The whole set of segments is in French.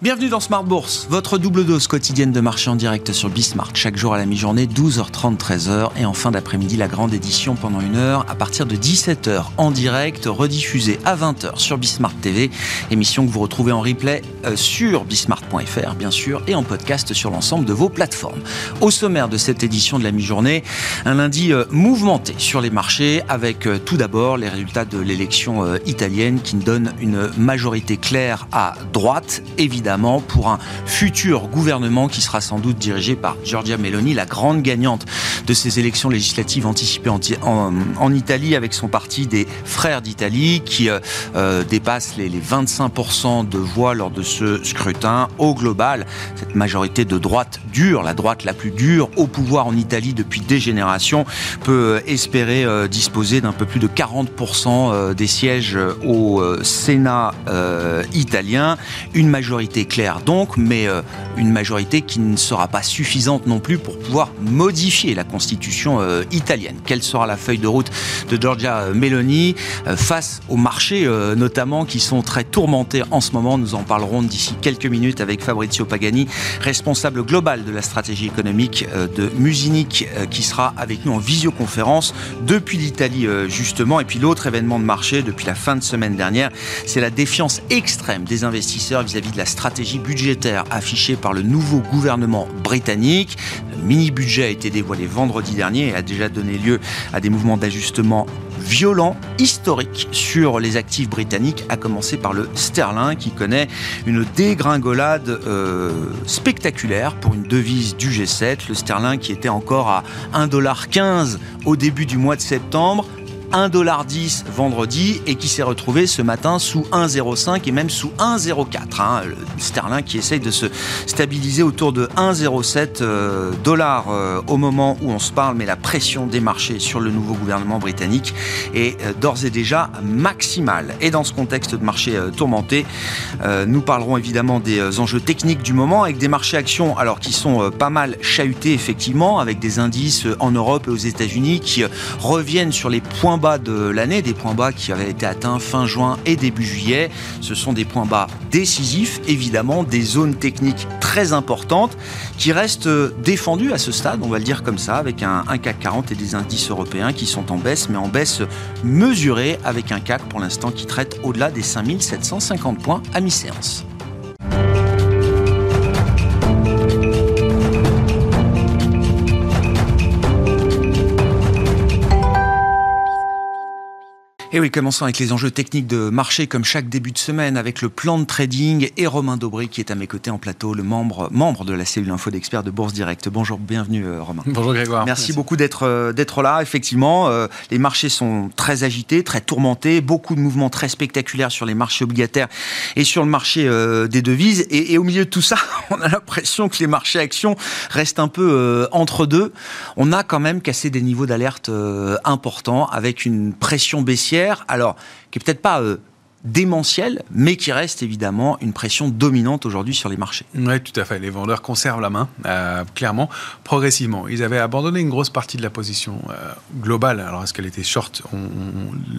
Bienvenue dans Smart Bourse, votre double dose quotidienne de marché en direct sur Bismart. Chaque jour à la mi-journée, 12h30, 13h. Et en fin d'après-midi, la grande édition pendant une heure à partir de 17h en direct, rediffusée à 20h sur Bismart TV. Émission que vous retrouvez en replay euh, sur bismart.fr, bien sûr, et en podcast sur l'ensemble de vos plateformes. Au sommaire de cette édition de la mi-journée, un lundi euh, mouvementé sur les marchés avec euh, tout d'abord les résultats de l'élection italienne qui donne une majorité claire à droite, évidemment pour un futur gouvernement qui sera sans doute dirigé par Giorgia Meloni, la grande gagnante de ces élections législatives anticipées en, Italie avec son parti des Frères d'Italie qui euh, euh, dépasse les, 25% de voix lors de ce scrutin. Au global, cette majorité de droite dure, la droite la plus dure au pouvoir en Italie depuis des générations, peut espérer euh, disposer d'un peu plus de 40% des sièges au Sénat italien. Une majorité claire donc, mais euh, une majorité qui ne sera pas suffisante non plus pour pouvoir modifier la constitution euh, italienne. Quelle sera la feuille de route de Giorgia Meloni euh, face aux marchés notamment qui sont très tourmentés en ce moment? Nous en parlerons d'ici quelques minutes avec Fabrizio Pagani, responsable global de la stratégie économique de Musinic, qui sera avec nous en visioconférence depuis l'Italie justement. Et puis l'autre événement de marché depuis la fin de semaine dernière, c'est la défiance extrême des investisseurs vis-à-vis -vis de la stratégie stratégie budgétaire affichée par le nouveau gouvernement britannique. Le mini-budget a été dévoilé vendredi dernier et a déjà donné lieu à des mouvements d'ajustement violents, historiques sur les actifs britanniques, à commencer par le sterling qui connaît une dégringolade euh, spectaculaire pour une devise du G7. Le sterling qui était encore à 1,15$ au début du mois de septembre 1,10$ vendredi et qui s'est retrouvé ce matin sous 1,05 et même sous 1,04. Hein. Le sterling qui essaye de se stabiliser autour de 1,07 euh, euh, au moment où on se parle, mais la pression des marchés sur le nouveau gouvernement britannique est euh, d'ores et déjà maximale. Et dans ce contexte de marché tourmenté, nous parlerons évidemment des enjeux techniques du moment avec des marchés actions alors qui sont pas mal chahutés effectivement avec des indices en Europe et aux États-Unis qui reviennent sur les points bas de l'année, des points bas qui avaient été atteints fin juin et début juillet. Ce sont des points bas décisifs, évidemment, des zones techniques très importantes qui restent défendues à ce stade, on va le dire comme ça, avec un, un CAC 40 et des indices européens qui sont en baisse, mais en baisse mesurée avec un CAC pour l'instant qui traite au-delà des 5750 points à mi-séance. Et oui, commençons avec les enjeux techniques de marché, comme chaque début de semaine, avec le plan de trading et Romain Dobré qui est à mes côtés en plateau, le membre, membre de la cellule info d'experts de Bourse Direct. Bonjour, bienvenue euh, Romain. Bonjour Grégoire. Merci, beaucoup d'être euh, d'être là. Effectivement, euh, les marchés sont très agités, très tourmentés, beaucoup de mouvements très spectaculaires sur les marchés obligataires et sur le marché des devises. Et, et, au milieu de tout ça, on a l'impression que les marchés actions restent un peu entre deux. On a quand même cassé des niveaux d'alerte importants avec une pression baissière alors qui est peut-être pas euh, démentiel, mais qui reste évidemment une pression dominante aujourd'hui sur les marchés. Oui, tout à fait. Les vendeurs conservent la main, euh, clairement, progressivement. Ils avaient abandonné une grosse partie de la position euh, globale. Alors, est-ce qu'elle était short?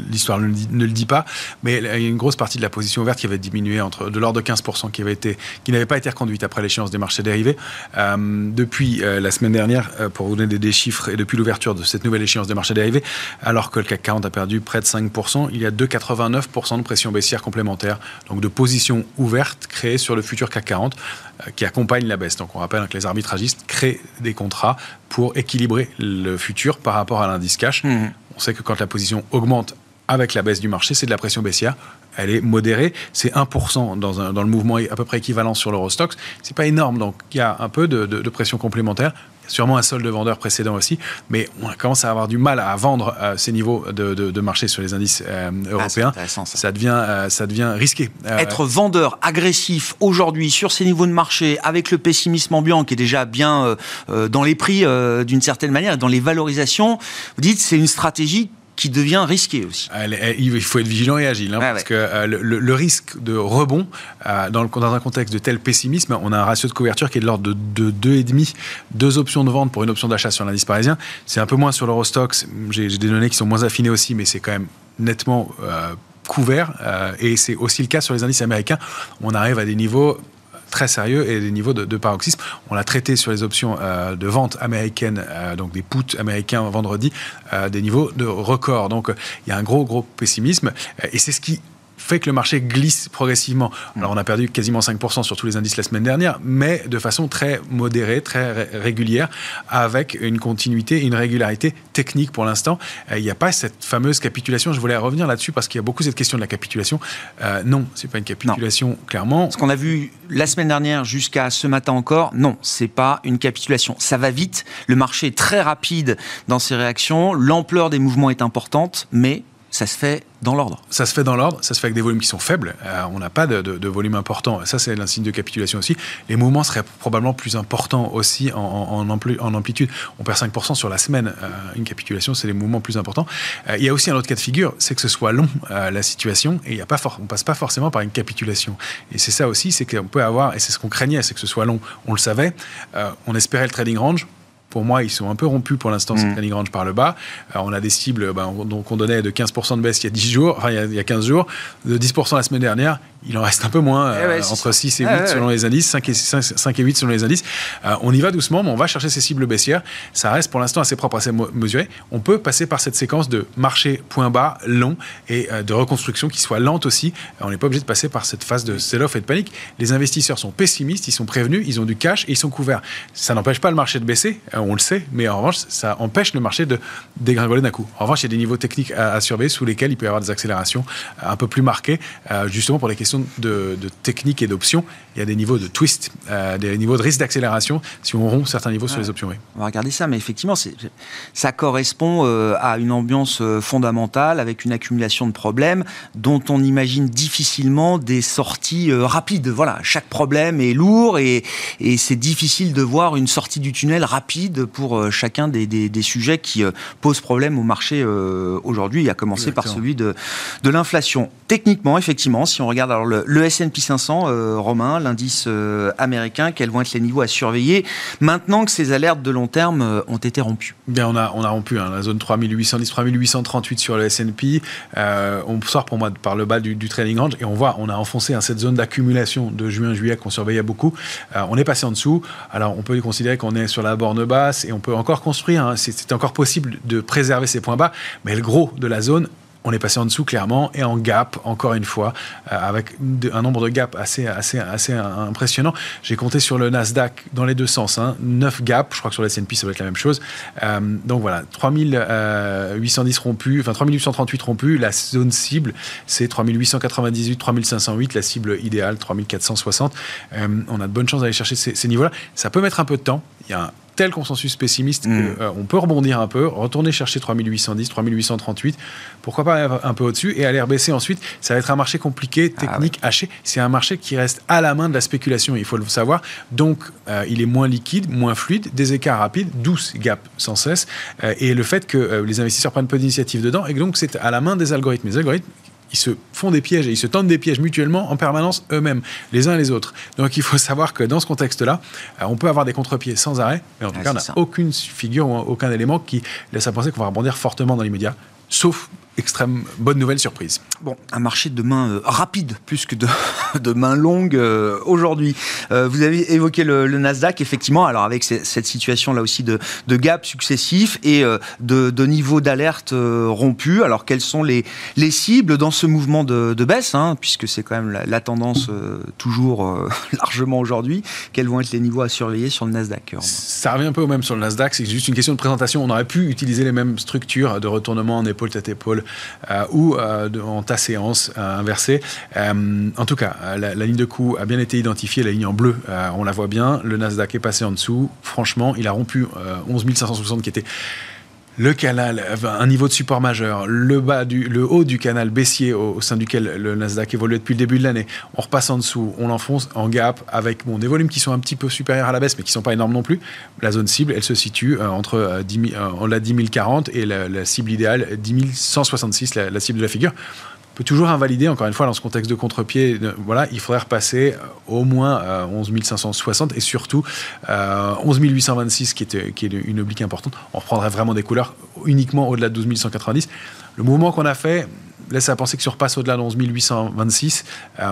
L'histoire ne, le dit pas, mais il y a une grosse partie de la position ouverte qui avait diminué entre de l'ordre de 15%, qui avait été, qui n'avait pas été reconduite après l'échéance des marchés dérivés. Euh, depuis la semaine dernière, pour vous donner des, chiffres, et depuis l'ouverture de cette nouvelle échéance des marchés dérivés, alors que le CAC 40 a perdu près de 5%, il y a 2,89% de pression baissière complémentaire, donc de positions ouvertes créées sur le futur CAC 40 euh, qui accompagnent la baisse. Donc on rappelle que les arbitragistes créent des contrats pour équilibrer le futur par rapport à l'indice cash. Mmh. On sait que quand la position augmente avec la baisse du marché, c'est de la pression baissière. Elle est modérée. C'est 1% dans, un, dans, le mouvement à peu près équivalent sur l'Eurostox. C'est pas énorme. Donc, il y a un peu de, de pression complémentaire sûrement un solde de vendeurs précédent aussi, mais on commence à avoir du mal à vendre euh, ces niveaux de, marché sur les indices euh, ah, européens. ça. devient, euh, ça devient risqué. Être vendeur agressif aujourd'hui sur ces niveaux de marché, avec le pessimisme ambiant qui est déjà bien dans les prix d'une certaine manière, dans les valorisations, vous dites c'est une stratégie qui devient risqué aussi. il faut être vigilant et agile, hein, parce que euh, le, risque de rebond, euh, dans, le, dans, un contexte de tel pessimisme, on a un ratio de couverture qui est de l'ordre de, de 2,5, deux options de vente pour une option d'achat sur l'indice parisien. C'est un peu moins sur l'Eurostox, j'ai des données qui sont moins affinées aussi, mais c'est quand même nettement euh, couvert, et c'est aussi le cas sur les indices américains. On arrive à des niveaux très sérieux et des niveaux de, paroxysme. On l'a traité sur les options de vente américaines, donc des puts américains vendredi, des niveaux de record. Donc il y a un gros, gros pessimisme. Et c'est ce qui fait que le marché glisse progressivement. Alors on a perdu quasiment 5% sur tous les indices la semaine dernière, mais de façon très modérée, très régulière, avec une continuité, une régularité technique pour l'instant. Euh, il n'y a pas cette fameuse capitulation. Je voulais revenir là-dessus parce qu'il y a beaucoup cette question de la capitulation. Euh, non, c'est pas une capitulation, clairement. Ce qu'on a vu la semaine dernière jusqu'à ce matin encore, non, c'est pas une capitulation. Ça va vite. Le marché est très rapide dans ses réactions. L'ampleur des mouvements est importante, mais ça se fait dans l'ordre. Ça se fait dans l'ordre, ça se fait avec des volumes qui sont faibles. Euh, on n'a pas de, volume important. Ça, c'est un signe de capitulation aussi. Les mouvements seraient probablement plus importants aussi en, amplitude. On perd 5% sur la semaine. Euh, une capitulation, c'est les mouvements plus importants. Euh, il y a aussi un autre cas de figure, c'est que ce soit long, la situation, et il y a pas on passe pas forcément par une capitulation. Et c'est ça aussi, c'est qu'on peut avoir, et c'est ce qu'on craignait, c'est que ce soit long. On le savait. on espérait le trading range pour moi, ils sont un peu rompus pour l'instant, mmh. ces range par le bas. on a des cibles ben, donc on donnait de 15% de baisse il y a 10 jours, enfin il y a, 15 jours, de 10% la semaine dernière. Il en reste un peu moins, eh euh, entre 6 et 8 selon les indices, 5 et, 5, et 8 selon les indices. Euh, on y va doucement, mais on va chercher ces cibles baissières. Ça reste pour l'instant assez propre, assez mesuré. On peut passer par cette séquence de marché point bas long et euh, de reconstruction qui soit lente aussi. on n'est pas obligé de passer par cette phase de sell-off et de panique. Les investisseurs sont pessimistes, ils sont prévenus, ils ont du cash et ils sont couverts. Ça n'empêche pas le marché de baisser on le sait, mais en revanche, ça empêche le marché de dégringoler d'un coup. En revanche, il y a des niveaux techniques à, surveiller sous lesquels il peut y avoir des accélérations euh, un peu plus marquées, euh, justement pour les questions de, technique et d'options. Il y a des niveaux de twist, euh, des niveaux de risque d'accélération si on rompt certains niveaux sur les options. On va regarder ça, mais effectivement, ça correspond à une ambiance fondamentale avec une accumulation de problèmes dont on imagine difficilement des sorties rapides. Voilà, chaque problème est lourd et, et c'est difficile de voir une sortie du tunnel rapide pour euh, chacun des, sujets qui euh, posent problème au marché euh, aujourd'hui, à commencer par celui de, de l'inflation. Techniquement, effectivement, si on regarde alors le, S&P 500, Romain, l'indice américain, quels vont être les niveaux à surveiller maintenant que ces alertes de long terme ont été rompues? Bien, on a, on a rompu hein, la zone 3810, 3838 sur le S&P. on sort pour moi par le bas du, du trailing range et on voit, on a enfoncé hein, cette zone d'accumulation de juin-juillet qu'on surveillait beaucoup. on est passé en dessous. Alors, on peut considérer qu'on est sur la borne basse et on peut encore construire. Hein. C'est encore possible de préserver ces points bas, mais le gros de la zone on est passé en dessous clairement et en gap encore une fois euh, avec un nombre de gaps assez assez assez impressionnant. J'ai compté sur le Nasdaq dans les deux sens, hein, 9 gaps. Je crois que sur le S&P ça va être la même chose. Euh, donc voilà, 3810 rompus, enfin 3838 rompus. La zone cible c'est 3898, 3508. La cible idéale 3460. Euh, on a de bonnes chances d'aller chercher ces, ces niveaux-là. Ça peut mettre un peu de temps. Il y a un tel consensus pessimiste mm. qu'on euh, peut rebondir un peu, retourner chercher 3810, 3838, pourquoi pas un peu au-dessus et aller baisser ensuite. Ça va être un marché compliqué, ah technique, haché. C'est un marché qui reste à la main de la spéculation, il faut le savoir. Donc, euh, il est moins liquide, moins fluide, des écarts rapides, douce gap sans cesse. Euh, et le fait que les investisseurs prennent peu d'initiative dedans, et donc c'est à la main des algorithmes. Les algorithmes ils se font des pièges et ils se tendent des pièges mutuellement en permanence eux-mêmes, les uns et les autres. Donc il faut savoir que dans ce contexte-là, euh, on peut avoir des contre-pieds sans arrêt, mais en tout cas, on n'a aucune figure ou aucun élément qui laisse à penser qu'on va rebondir fortement dans l'immédiat, sauf extrême bonne nouvelle surprise. Bon, un marché de main euh, rapide plus que de, de main longue euh, aujourd'hui. Euh, vous avez évoqué le, Nasdaq, effectivement, alors avec cette situation là aussi de, de gap successifs et de, de niveaux d'alerte rompus. Alors quelles sont les, les cibles dans ce mouvement de, de baisse, hein, puisque c'est quand même la, tendance toujours largement aujourd'hui. Quels vont être les niveaux à surveiller sur le Nasdaq Ça revient un peu au même sur le Nasdaq, c'est juste une question de présentation. On aurait pu utiliser les mêmes structures de retournement en épaule tête épaule euh, ou euh, en ta séance euh, inversée. en tout cas, la, ligne de coup a bien été identifiée, la ligne en bleu, on la voit bien. Le Nasdaq est passé en dessous. Franchement, il a rompu 11 560 qui était le canal, un niveau de support majeur, le, bas du, le haut du canal baissier au, sein duquel le Nasdaq évolue depuis le début de l'année. On repasse en dessous, on l'enfonce en gap avec des volumes qui sont un petit peu supérieurs à la baisse, mais qui ne sont pas énormes non plus. La zone cible, elle se situe euh, entre 10 euh, la 10 040 et la, cible idéale 10 166, la cible de la figure peut toujours invalider, encore une fois, dans ce contexte de contre-pied, voilà, il faudrait repasser euh, au moins 11 euh, 560 et surtout 11 euh, 826, qui qui est une oblique importante. On reprendrait vraiment des couleurs uniquement au-delà de 12 190. Le mouvement qu'on a fait, laisse à penser que sur passe au-delà de 11 826,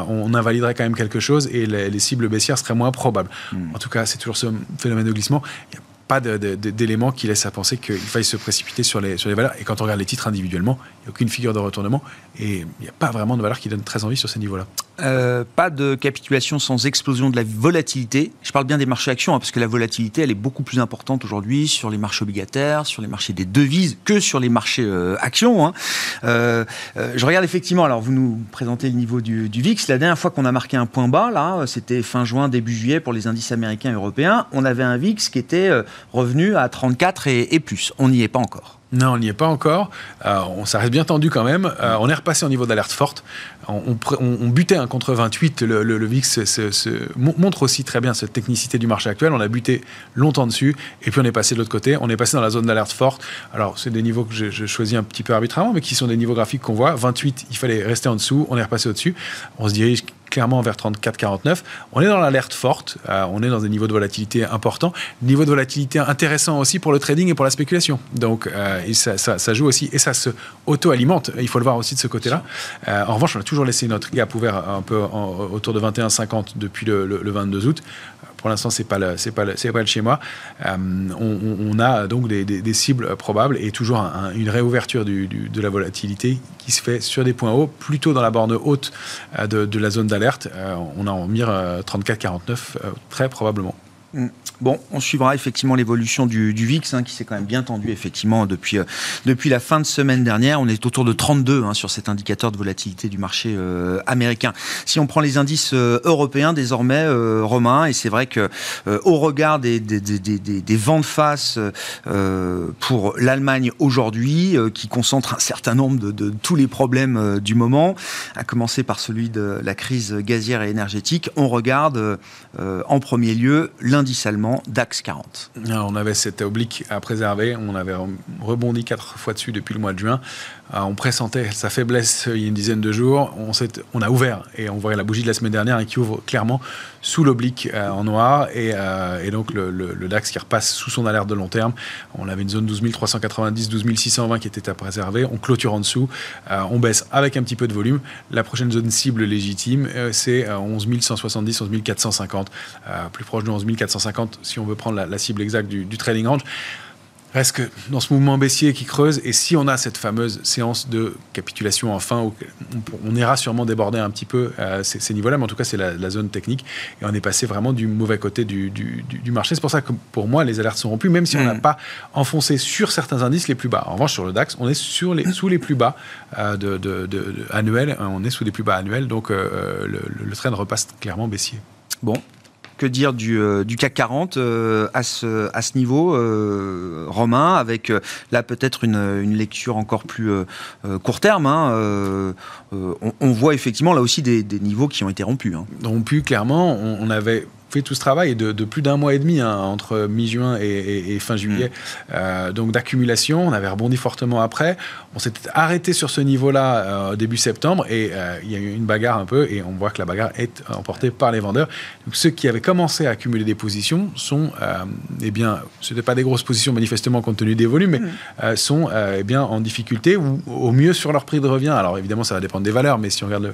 on invaliderait quand même quelque chose et les, cibles baissières seraient moins probables. Hmm. En tout cas, c'est toujours ce phénomène de glissement. Il pas d'éléments qui laissent à penser qu'il faille se précipiter sur les, valeurs. Et quand on regarde les titres individuellement, il n'y a aucune figure de retournement et il n'y a pas vraiment de valeur qui donne très envie sur ces niveaux-là. Euh, pas de capitulation sans explosion de la volatilité. Je parle bien des marchés actions, hein, parce que la volatilité, elle est beaucoup plus importante aujourd'hui sur les marchés obligataires, sur les marchés des devises, que sur les marchés euh, actions. Hein. Euh, je regarde effectivement, alors vous nous présentez le niveau du, du VIX. La dernière fois qu'on a marqué un point bas, là, c'était fin juin, début juillet pour les indices américains et européens. On avait un VIX qui était revenu à 34 et, et plus. On n'y est pas encore. Non, on n'y est pas encore. Euh, on, ça reste bien tendu quand même. Euh, on est repassé au niveau d'alerte forte. On, butait un contre 28. Le, VIX montre aussi très bien cette technicité du marché actuel. On a buté longtemps dessus. Et puis on est passé de l'autre côté. On est passé dans la zone d'alerte forte. Alors, c'est des niveaux que je, choisis un petit peu arbitrairement, mais qui sont des niveaux graphiques qu'on voit. 28, il fallait rester en dessous. On est repassé au-dessus. On se dirige clairement vers 34-49. On est dans l'alerte forte, euh, on est dans des niveaux de volatilité importants, niveau de volatilité intéressant aussi pour le trading et pour la spéculation. Donc euh, ça, joue aussi et ça se auto-alimente, il faut le voir aussi de ce côté-là. Euh, en revanche, on a toujours laissé notre gap ouvert un peu autour de 21-50 depuis le, le 22 août. Pour l'instant, c'est pas c'est pas c'est pas le schéma. Euh, on, a donc des, cibles probables et toujours une réouverture de la volatilité qui se fait sur des points hauts, plutôt dans la borne haute euh, de, la zone d'alerte. Euh, on a en mire 34-49 très probablement. Mm. Bon, on suivra effectivement l'évolution du, VIX, hein, qui s'est quand même bien tendu effectivement depuis, euh, depuis la fin de semaine dernière. On est autour de 32 hein, sur cet indicateur de volatilité du marché euh, américain. Si on prend les indices euh, européens désormais, Romain, et c'est vrai que au regard des, des, des, vents de face pour l'Allemagne aujourd'hui, qui concentre un certain nombre de, de tous les problèmes du moment, à commencer par celui de la crise gazière et énergétique, on regarde en premier lieu l'indice allemand DAX 40. on avait cette oblique à préserver, on avait rebondi quatre fois dessus depuis le mois de juin. Euh, on pressentait sa faiblesse il y a une dizaine de jours. On, a ouvert et on voyait la bougie de la semaine dernière qui ouvre clairement sous l'oblique euh, en noir et, euh, donc le, DAX qui repasse sous son alerte de long terme. On avait une zone 12 390, 12 620 qui était à préserver. On clôture en dessous. on baisse avec un petit peu de volume. La prochaine zone cible légitime, c'est 11 170, 11 450. plus proche de 11 450 si on veut prendre la, cible exacte du trading range reste que dans ce mouvement baissier qui creuse, et si on a cette fameuse séance de capitulation enfin, on, on ira sûrement déborder un petit peu euh, ces, niveaux-là, mais en tout cas c'est la, zone technique, et on est passé vraiment du mauvais côté du, marché. C'est pour ça que pour moi les alertes sont rompues, même si on n'a mm. pas enfoncé sur certains indices les plus bas. En revanche sur le DAX, on est sur les, sous les plus bas euh, de, annuels, on est sous les plus bas annuels, donc euh, le, le train repasse clairement baissier. Bon, que dire du, euh, CAC 40 euh, à, ce, à ce niveau, euh, Romain, avec là peut-être une, lecture encore plus court terme hein, on, voit effectivement là aussi des, niveaux qui ont été rompus. Hein. Rompus, clairement. on avait fait tout ce travail de, de plus d'un mois et demi, hein, entre mi-juin et, fin juillet, mm. euh, donc d'accumulation. On avait rebondi fortement après. On s'était arrêté sur ce niveau-là euh, début septembre et euh, il y a eu une bagarre un peu et on voit que la bagarre est emportée par les vendeurs. Donc ceux qui avaient commencé à accumuler des positions sont, eh bien, ce n'étaient pas des grosses positions manifestement compte tenu des volumes, mais mm. sont eh bien en difficulté ou au mieux sur leur prix de revient. Alors évidemment, ça va dépendre des valeurs, mais si on regarde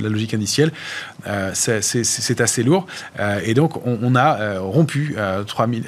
la logique initiale, c'est assez lourd. Euh, et donc, on, a euh, rompu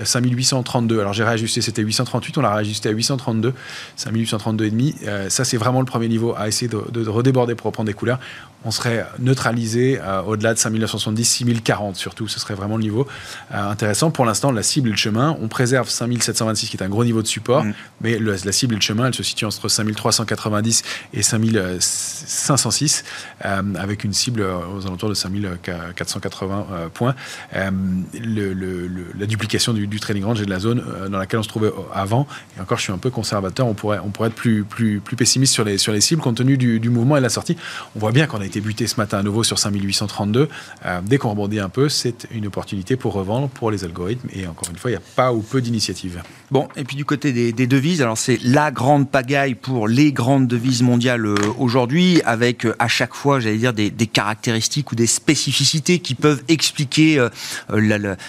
5832. Euh, Alors, j'ai réajusté, c'était 838, on l'a réajusté à 832, 5832,5. ça, c'est vraiment le premier niveau à essayer de, de redéborder pour reprendre des couleurs on serait neutralisé euh, au-delà de 5970, 6040 surtout. Ce serait vraiment le niveau euh, intéressant. Pour l'instant, la cible et le chemin, on préserve 5726 qui est un gros niveau de support, mm. mais la cible et le chemin, elle se situe entre 5390 et 5506 euh, avec une cible aux alentours de 5480 points. la duplication du, trading range et de la zone dans laquelle on se trouvait avant. Et encore, je suis un peu conservateur. On pourrait, on pourrait être plus, plus, plus pessimiste sur les, sur les cibles compte tenu du, du mouvement et de la sortie. On voit bien qu'on a été buté ce matin à nouveau sur 5832. Euh, dès qu'on rebondit un peu, c'est une opportunité pour revendre pour les algorithmes. Et encore une fois, il n'y a pas ou peu d'initiatives. Bon, et puis du côté des, devises, alors c'est la grande pagaille pour les grandes devises mondiales euh, aujourd'hui, avec euh, à chaque fois, j'allais dire, des, caractéristiques ou des spécificités qui peuvent expliquer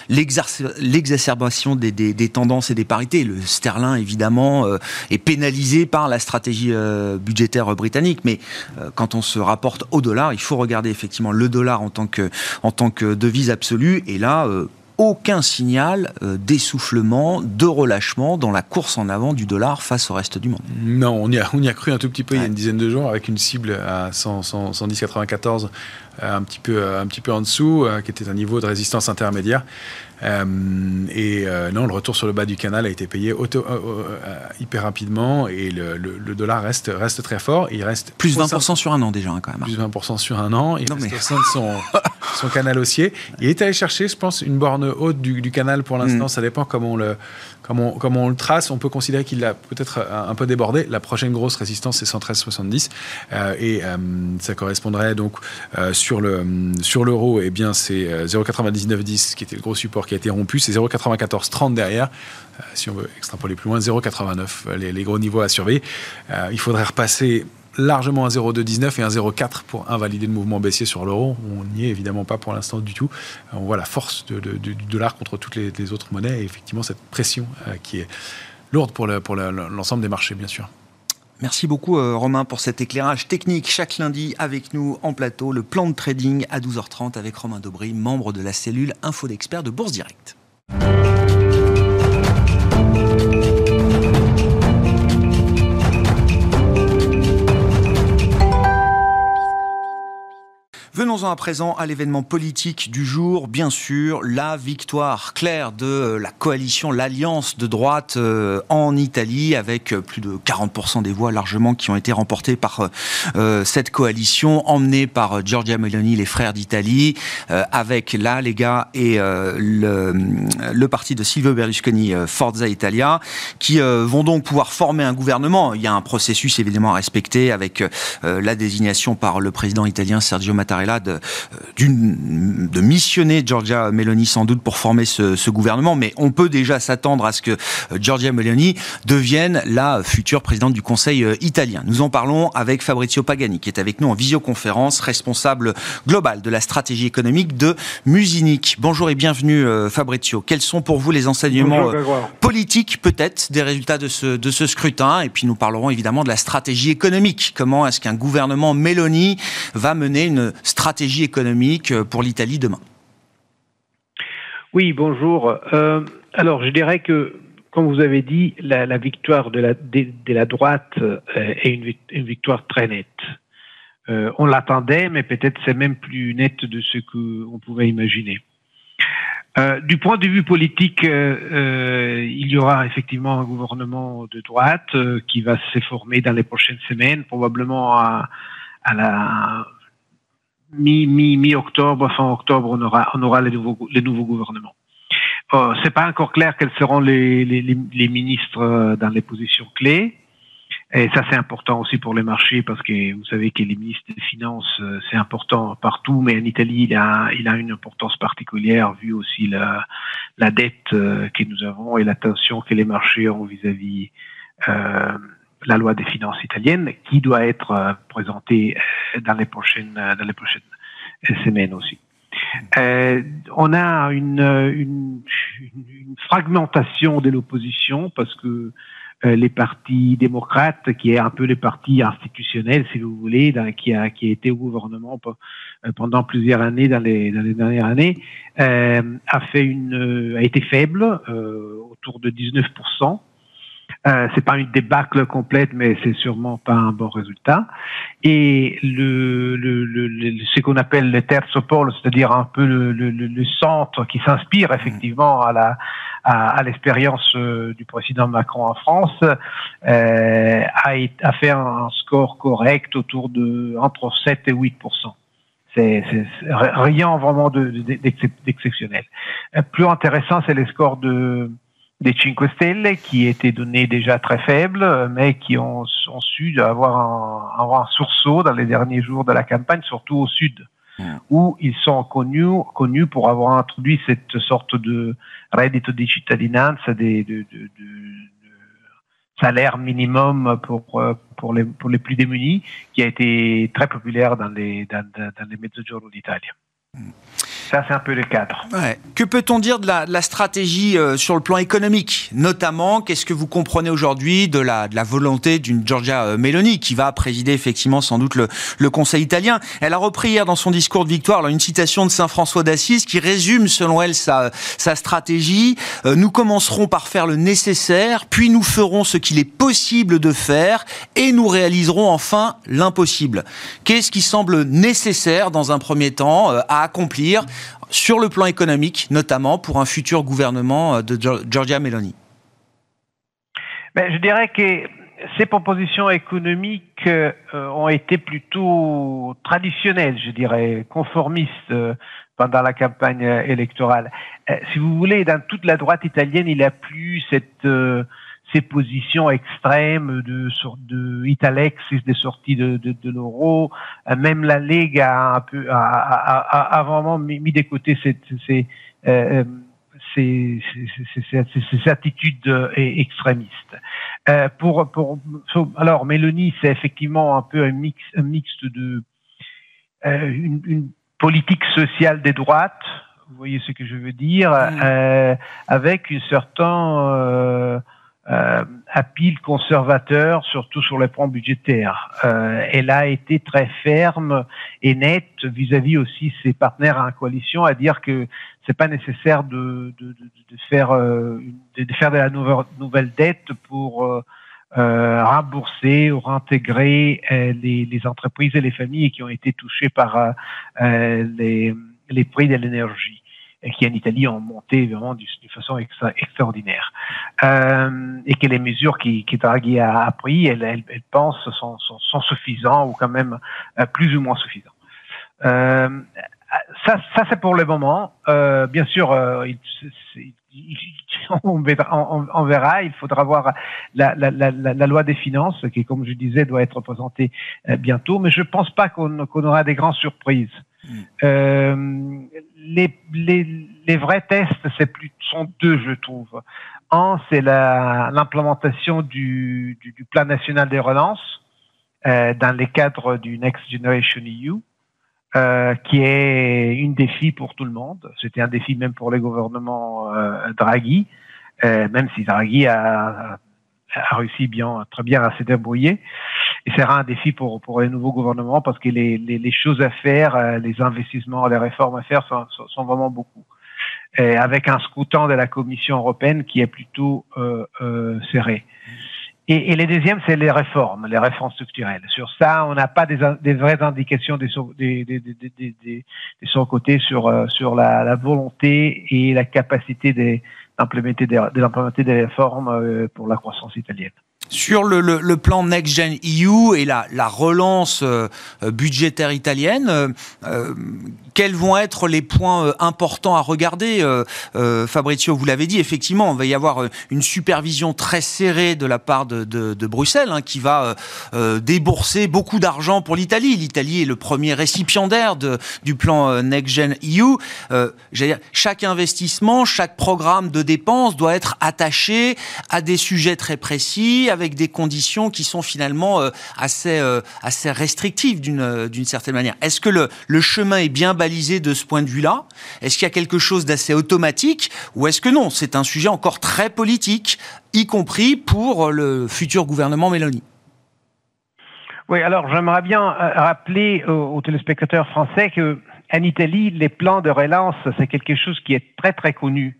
l'exacerbation des, des, tendances et des parités. Le sterling, évidemment, est pénalisé par la stratégie budgétaire britannique, mais quand on se rapporte au dollar, il faut regarder effectivement le dollar en tant que, en tant que devise absolue, et là, aucun signal euh, d'essoufflement, de relâchement dans la course en avant du dollar face au reste du monde. Non, on y a, on y a cru un tout petit peu il y a une dizaine de jours avec une cible à 110,94 euh, un petit peu, un petit peu en dessous, euh, qui était un niveau de résistance intermédiaire. Euh, et non, le retour sur le bas du canal a été payé auto, hyper rapidement et le, le, dollar reste, reste très fort. Il reste plus 20% sur un an déjà hein, quand même. Plus 20% sur un an. Il reste au sein de son, son canal haussier. Il est allé chercher, je pense, une borne haute du, du canal pour l'instant. Mm. Ça dépend comment on le, comme on, le trace, on peut considérer qu'il a peut-être un, peu débordé. La prochaine grosse résistance, c'est 113,70. Euh, et euh, ça correspondrait donc euh, sur le sur l'euro, eh bien c'est 0,9910 qui était le gros support qui a été rompu. C'est 0,9430 derrière. si on veut extrapoler plus loin, 0,89 les, les gros niveaux à surveiller. il faudrait repasser largement un 0,219 et un 0,4 pour invalider le mouvement baissier sur l'euro. On n'y est évidemment pas pour l'instant du tout. On voit la force du dollar contre toutes les, autres monnaies et effectivement cette pression euh, qui est lourde pour l'ensemble des marchés, bien sûr. Merci beaucoup euh, Romain pour cet éclairage technique chaque lundi avec nous en plateau. Le plan de trading à 12h30 avec Romain Dobry, membre de la cellule Info d'experts de Bourse Direct. Venons-en à présent à l'événement politique du jour. Bien sûr, la victoire claire de la coalition, l'alliance de droite euh, en Italie, avec plus de 40% des voix largement qui ont été remportées par euh, cette coalition, emmenée par Giorgia Meloni, les frères d'Italie, euh, avec la Lega et le, le, parti de Silvio Berlusconi, Forza Italia, qui vont donc pouvoir former un gouvernement. Il y a un processus évidemment à respecter avec la désignation par le président italien Sergio Mattarella de, de missionner Giorgia Meloni sans doute pour former ce, gouvernement, mais on peut déjà s'attendre à ce que euh, Giorgia Meloni devienne la future présidente du Conseil euh, italien. Nous en parlons avec Fabrizio Pagani, qui est avec nous en visioconférence, responsable global de la stratégie économique de Musinic. Bonjour et bienvenue euh, Fabrizio. Quels sont pour vous les enseignements politiques peut-être des résultats de ce, de ce scrutin? Et puis nous parlerons évidemment de la stratégie économique. Comment est-ce qu'un gouvernement Meloni va mener une stratégie stratégie économique euh, pour l'Italie demain Oui, bonjour. Euh, alors, je dirais que, comme vous avez dit, la, victoire de la, droite euh, est une, victoire très nette. on l'attendait, mais peut-être c'est même plus net de ce qu'on pouvait imaginer. du point de vue politique, il y aura effectivement un gouvernement de droite qui va se former dans les prochaines semaines, probablement à la mi, mi, mi-octobre, fin octobre, on aura, on aura les nouveaux, les nouveaux gouvernements. Euh, c'est pas encore clair quels seront les, les, les, ministres euh, dans les positions clés. Et ça, c'est important aussi pour les marchés parce que vous savez que les ministres des Finances, euh, c'est important partout, mais en Italie, il a, il a une importance particulière vu aussi la, la dette euh, que nous avons et l'attention que les marchés ont vis-à-vis euh, la loi des finances italiennes qui doit être euh, présentée euh, dans les prochaines, euh, dans les prochaines semaines aussi. Euh, on a une, une, une fragmentation de l'opposition parce que les partis démocrates, qui est un peu les partis institutionnels, si vous voulez, qui, a, qui a été au gouvernement pendant plusieurs années, dans les, dans les dernières années, euh, a, fait une, a été faible, autour de 19%. Euh, c'est pas une débâcle complète, mais c'est sûrement pas un bon résultat. Et le, le, le, ce qu'on appelle le terzo pôle, c'est-à-dire un peu le, le centre qui s'inspire effectivement à la à, à l'expérience euh, du président Macron en France, euh, a, a fait un score correct autour de entre 7 et 8% c'est rien vraiment d'exceptionnel. De, Plus intéressant, c'est les scores de des Cinque Stelle qui étaient donnés déjà très faibles, mais qui ont, ont su avoir un, avoir un sursaut dans les derniers jours de la campagne, surtout au sud, où ils sont connus, connus pour avoir introduit cette sorte de reddito di cittadinanza, de, de, de, de salaire minimum pour, pour, les, pour les plus démunis, qui a été très populaire dans les, dans, dans les mezzogiorno d'Italie. Ça, c'est un peu le cadre. Que peut-on dire de la, stratégie euh, sur le plan économique? Notamment, qu'est-ce que vous comprenez aujourd'hui de la, volonté d'une Giorgia euh, Meloni, qui va présider effectivement sans doute le, Conseil italien? Elle a repris hier dans son discours de victoire une citation de Saint François d'Assise qui résume, selon elle, sa, sa stratégie. Euh, nous commencerons par faire le nécessaire, puis nous ferons ce qu'il est possible de faire, et nous réaliserons enfin l'impossible. Qu'est-ce qui semble nécessaire dans un premier temps à accomplir? Sur le plan économique, notamment pour un futur gouvernement euh, de Giorgia Meloni ben, Je dirais que ces propositions économiques euh, ont été plutôt traditionnelles, je dirais, conformistes euh, pendant la campagne électorale. si vous voulez, dans toute la droite italienne, il n'y a plus cette ces positions extrêmes de de Italexis des sorties de, de, de l'euro, euh, même la Ligue a un peu a, a, a, vraiment mis, mis de côté ces, ces, euh, ces, ces, attitudes extrémistes. Euh, pour, pour, alors, Mélanie, c'est effectivement un peu un mix, un mixte de euh, une, une, politique sociale des droites, vous voyez ce que je veux dire, mmh. euh, avec une certaine euh, à pile conservateur, surtout sur le plan budgétaire. Euh, elle a été très ferme et nette vis-à-vis aussi ses partenaires en coalition à dire que c'est pas nécessaire de, de, de, de faire euh, de faire de la nouvelle, nouvelle dette pour euh, euh rembourser ou réintégrer euh, les, les, entreprises et les familles qui ont été touchées par les, les prix de l'énergie et qui en Italie ont monté vraiment d'une façon extraordinaire. Euh, et que les mesures qui, qui Draghi a, prises, elle, elle, elle pense, sont, sont, sont, suffisantes ou quand même euh, plus ou moins suffisantes. Euh, ça, ça c'est pour le moment. Euh, bien sûr, euh, on, verra, on, verra, Il faudra voir la, la, la, la, loi des finances, qui, comme je disais, doit être présentée euh, bientôt. Mais je pense pas qu'on aura des grandes surprises. Euh, les, vrais tests, c'est plus sont deux, je trouve. Un, c'est l'implémentation du, du, plan national des relances euh, dans les cadres du Next Generation EU. Euh, qui est une défi pour tout le monde. C'était un défi même pour les gouvernements euh, Draghi, même si Draghi a, a, réussi bien, très bien à se débrouiller. Et c'est un défi pour, pour les nouveaux gouvernements parce que les, les, les choses à faire, euh, les investissements, les réformes à faire sont, sont vraiment beaucoup. Et avec un scrutin de la Commission européenne qui est plutôt serré. Et, et les deuxièmes, c'est les réformes, les réformes structurelles. Sur ça, on n'a pas des, des, vraies indications des, des, son côté sur, euh, la, volonté et la capacité d'implémenter des, de des réformes euh, pour la croissance italienne. Sur le, plan Next Gen EU et la, la relance euh, budgétaire italienne, euh, quels vont être les points euh, importants à regarder euh, Fabrizio, vous l'avez dit, effectivement, il va y avoir une supervision très serrée de la part de, Bruxelles, hein, qui va débourser beaucoup d'argent pour l'Italie. L'Italie est le premier récipiendaire du plan Next Gen EU. Dire, chaque investissement, chaque programme de dépenses doit être attaché à des sujets très précis, avec des conditions qui sont finalement euh, assez, euh, assez restrictives d'une, euh, d'une certaine manière. Est-ce que le, le chemin est bien balisé de ce point de vue-là? Est-ce qu'il y a quelque chose d'assez automatique? Ou est-ce que non C'est un sujet encore très politique, y compris pour le futur gouvernement Mélanie oui, alors j'aimerais bien rappeler aux, téléspectateurs français que en Italie, les plans de relance, c'est quelque chose qui est très très connu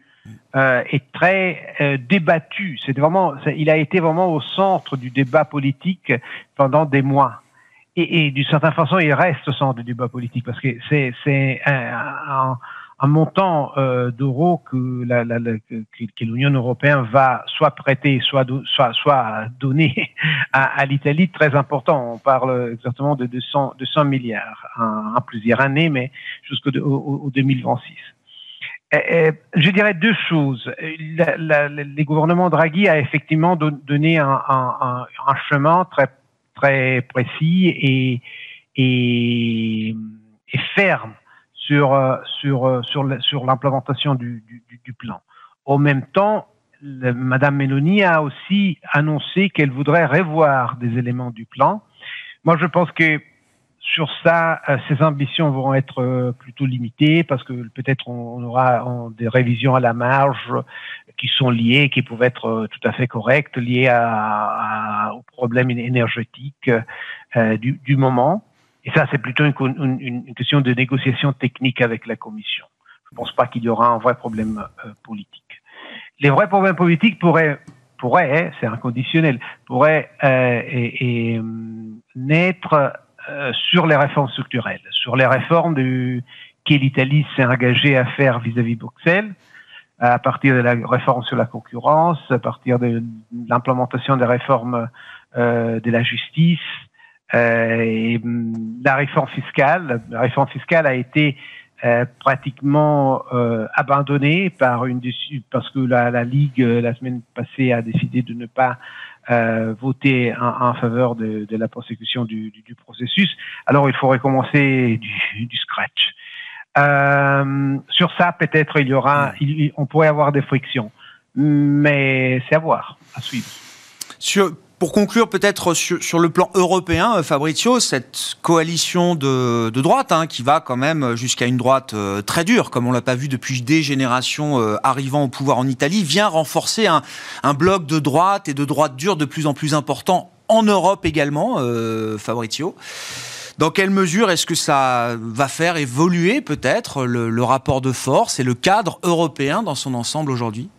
euh, est très euh, débattu. C'est vraiment, il a été vraiment au centre du débat politique pendant des mois. Et, et d'une certaine façon, il reste au centre du débat politique parce que c'est c'est un, un, montant euh, d'euros que la, la, la que, l'Union européenne va soit prêter, soit soit soit donner à, à l'Italie très important. On parle exactement de 200 200 milliards en, en plusieurs années, mais jusqu'au au, au 2026. Eh, eh, je dirais deux choses. La, la, les gouvernements Draghi a effectivement donné un, chemin très très précis et, et, ferme sur sur sur l'implémentation du, plan. Au même temps, Madame Meloni a aussi annoncé qu'elle voudrait revoir des éléments du plan. Moi, je pense que sur ça, ces ambitions vont être plutôt limitées parce que peut-être on, aura des révisions à la marge qui sont liées, qui peuvent être tout à fait correctes, liées à, aux problèmes énergétiques du, du, moment. Et ça, c'est plutôt une, une, question de négociation technique avec la Commission. Je ne pense pas qu'il y aura un vrai problème politique les vrais problèmes politiques pourraient, pourraient c'est inconditionnel, pourraient euh, et, naître euh, sur les réformes structurelles, sur les réformes du, que l'Italie s'est engagée à faire vis-à-vis de Bruxelles, à partir de la réforme sur la concurrence, à partir de l'implémentation des réformes euh, de la justice, euh, et la réforme fiscale. La réforme fiscale a été euh, pratiquement euh, abandonné par une parce que la, la, Ligue euh, la semaine passée a décidé de ne pas euh, voter en, en, faveur de, de la prosecution du, du, du, processus. Alors il faut recommencer du, du scratch. Euh, sur ça, peut-être il y aura, il, on pourrait avoir des frictions, mais c'est à voir, à suivre. Sur, pour conclure, peut-être sur, le plan européen, euh, Fabrizio, cette coalition de, droite, hein, qui va quand même jusqu'à une droite euh, très dure, comme on l'a pas vu depuis des générations euh, arrivant au pouvoir en Italie, vient renforcer un, bloc de droite et de droite dure de plus en plus important en Europe également, Fabrizio. Dans quelle mesure est-ce que ça va faire évoluer peut-être le rapport de force et le cadre européen dans son ensemble aujourd'hui?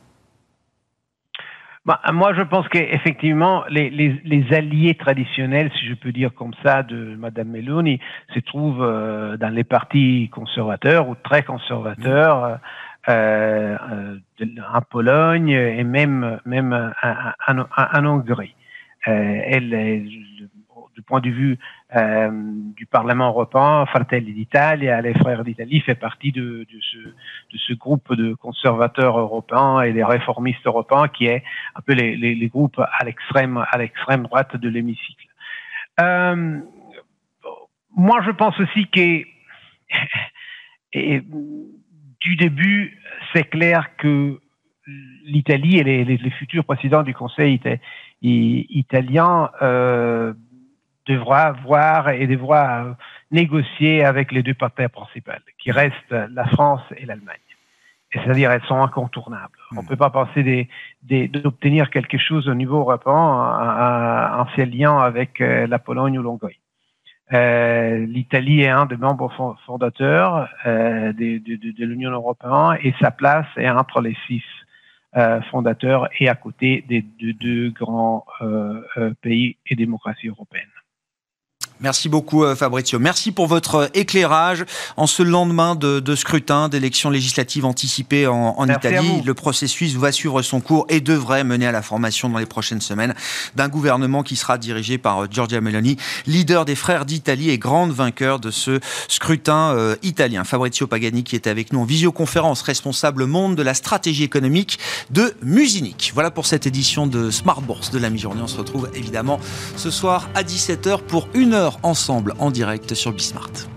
Bah, moi, je pense qu'effectivement, les, les, les, alliés traditionnels, si je peux dire comme ça, de Madame Meloni, se trouvent euh, dans les partis conservateurs ou très conservateurs. Euh, euh, en Pologne et même même en, Hongrie. Euh, elle, du point de vue euh, du Parlement européen, Fratelli d'Italia, les Frères d'Italie, fait partie de, ce, groupe de conservateurs européens et des réformistes européens qui est un peu les, groupes à l'extrême à l'extrême droite de l'hémicycle. Euh, moi, je pense aussi que du début, c'est clair que l'Italie et les, les, futurs présidents du Conseil italien euh, devra voir et devra euh, négocier avec les deux partenaires principales, qui restent la France et l'Allemagne. C'est-à-dire, elles sont incontournables. On ne hmm. peut pas penser d'obtenir quelque chose au niveau européen en liant avec euh, la Pologne ou l'Hongrie. Euh, L'Italie est un des membres fondateurs euh, de, de, de l'Union européenne et sa place est entre les six euh, fondateurs et à côté des deux, deux grands euh, pays et démocraties européennes. Merci beaucoup euh, Fabrizio. Merci pour votre euh, éclairage en ce lendemain de, de scrutin d'élections législatives anticipées en, en Italie. Le processus va suivre son cours et devrait mener à la formation dans les prochaines semaines d'un gouvernement qui sera dirigé par euh, Giorgia Meloni, leader des frères d'Italie et grande vainqueur de ce scrutin italien. Fabrizio Pagani qui est avec nous en visioconférence, responsable monde de la stratégie économique de Musinic. Voilà pour cette édition de Smart Bourse de la mi-journée. On se retrouve évidemment ce soir à 17h pour une heure ensemble en direct sur Bismart.